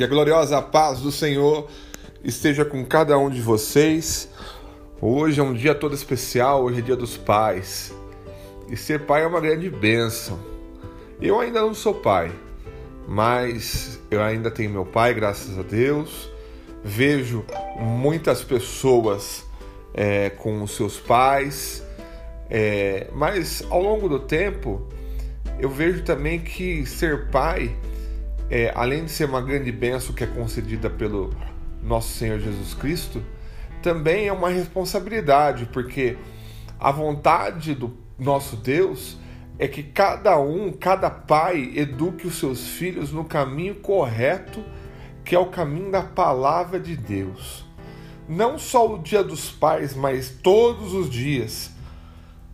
Que a gloriosa paz do Senhor esteja com cada um de vocês. Hoje é um dia todo especial, hoje é dia dos pais. E ser pai é uma grande bênção. Eu ainda não sou pai, mas eu ainda tenho meu pai, graças a Deus. Vejo muitas pessoas é, com os seus pais, é, mas ao longo do tempo eu vejo também que ser pai é, além de ser uma grande bênção que é concedida pelo nosso Senhor Jesus Cristo, também é uma responsabilidade, porque a vontade do nosso Deus é que cada um, cada pai, eduque os seus filhos no caminho correto, que é o caminho da palavra de Deus. Não só o dia dos pais, mas todos os dias.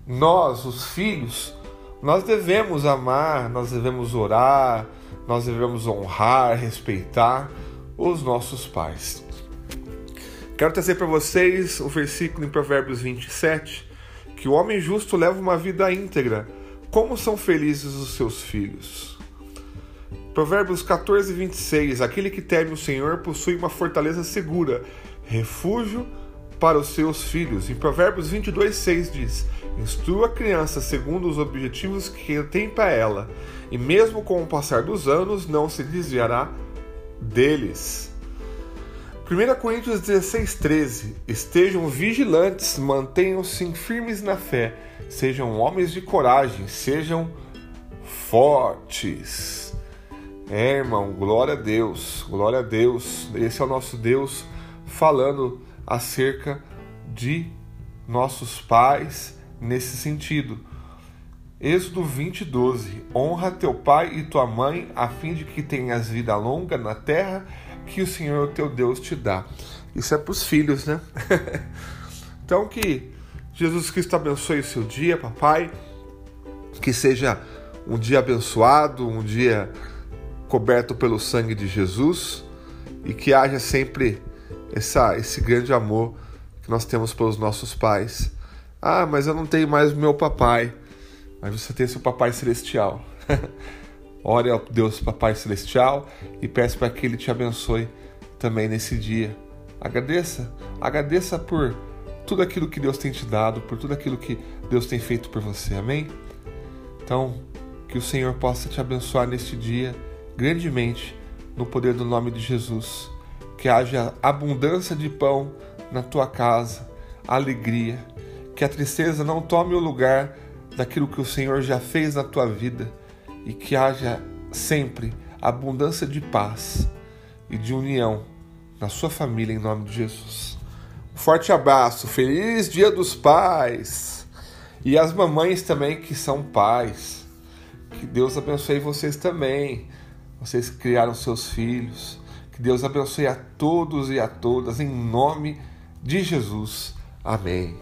Nós, os filhos, nós devemos amar, nós devemos orar, nós devemos honrar, respeitar os nossos pais. Quero trazer para vocês o versículo em Provérbios 27, que o homem justo leva uma vida íntegra. Como são felizes os seus filhos? Provérbios 14, 26. Aquele que teme o Senhor possui uma fortaleza segura, refúgio para os seus filhos. Em Provérbios 22, 6 diz: Instrua a criança segundo os objetivos que tem para ela, e mesmo com o passar dos anos não se desviará deles. 1 Coríntios 16, 13: Estejam vigilantes, mantenham-se firmes na fé, sejam homens de coragem, sejam fortes. É, irmão, glória a Deus, glória a Deus. Esse é o nosso Deus falando acerca de nossos pais nesse sentido. Êxodo 20, 12. Honra teu pai e tua mãe, a fim de que tenhas vida longa na terra que o Senhor teu Deus te dá. Isso é para os filhos, né? então que Jesus Cristo abençoe o seu dia, papai. Que seja um dia abençoado, um dia coberto pelo sangue de Jesus e que haja sempre essa, esse grande amor que nós temos pelos nossos pais. Ah, mas eu não tenho mais meu papai. Mas você tem seu papai celestial. Ore ao Deus Papai Celestial e peça para que Ele te abençoe também nesse dia. Agradeça, agradeça por tudo aquilo que Deus tem te dado, por tudo aquilo que Deus tem feito por você. Amém? Então, que o Senhor possa te abençoar neste dia grandemente no poder do nome de Jesus que haja abundância de pão na tua casa, alegria, que a tristeza não tome o lugar daquilo que o Senhor já fez na tua vida e que haja sempre abundância de paz e de união na sua família em nome de Jesus. Um forte abraço, feliz Dia dos Pais e as mamães também que são pais. Que Deus abençoe vocês também. Vocês criaram seus filhos que Deus abençoe a todos e a todas, em nome de Jesus. Amém.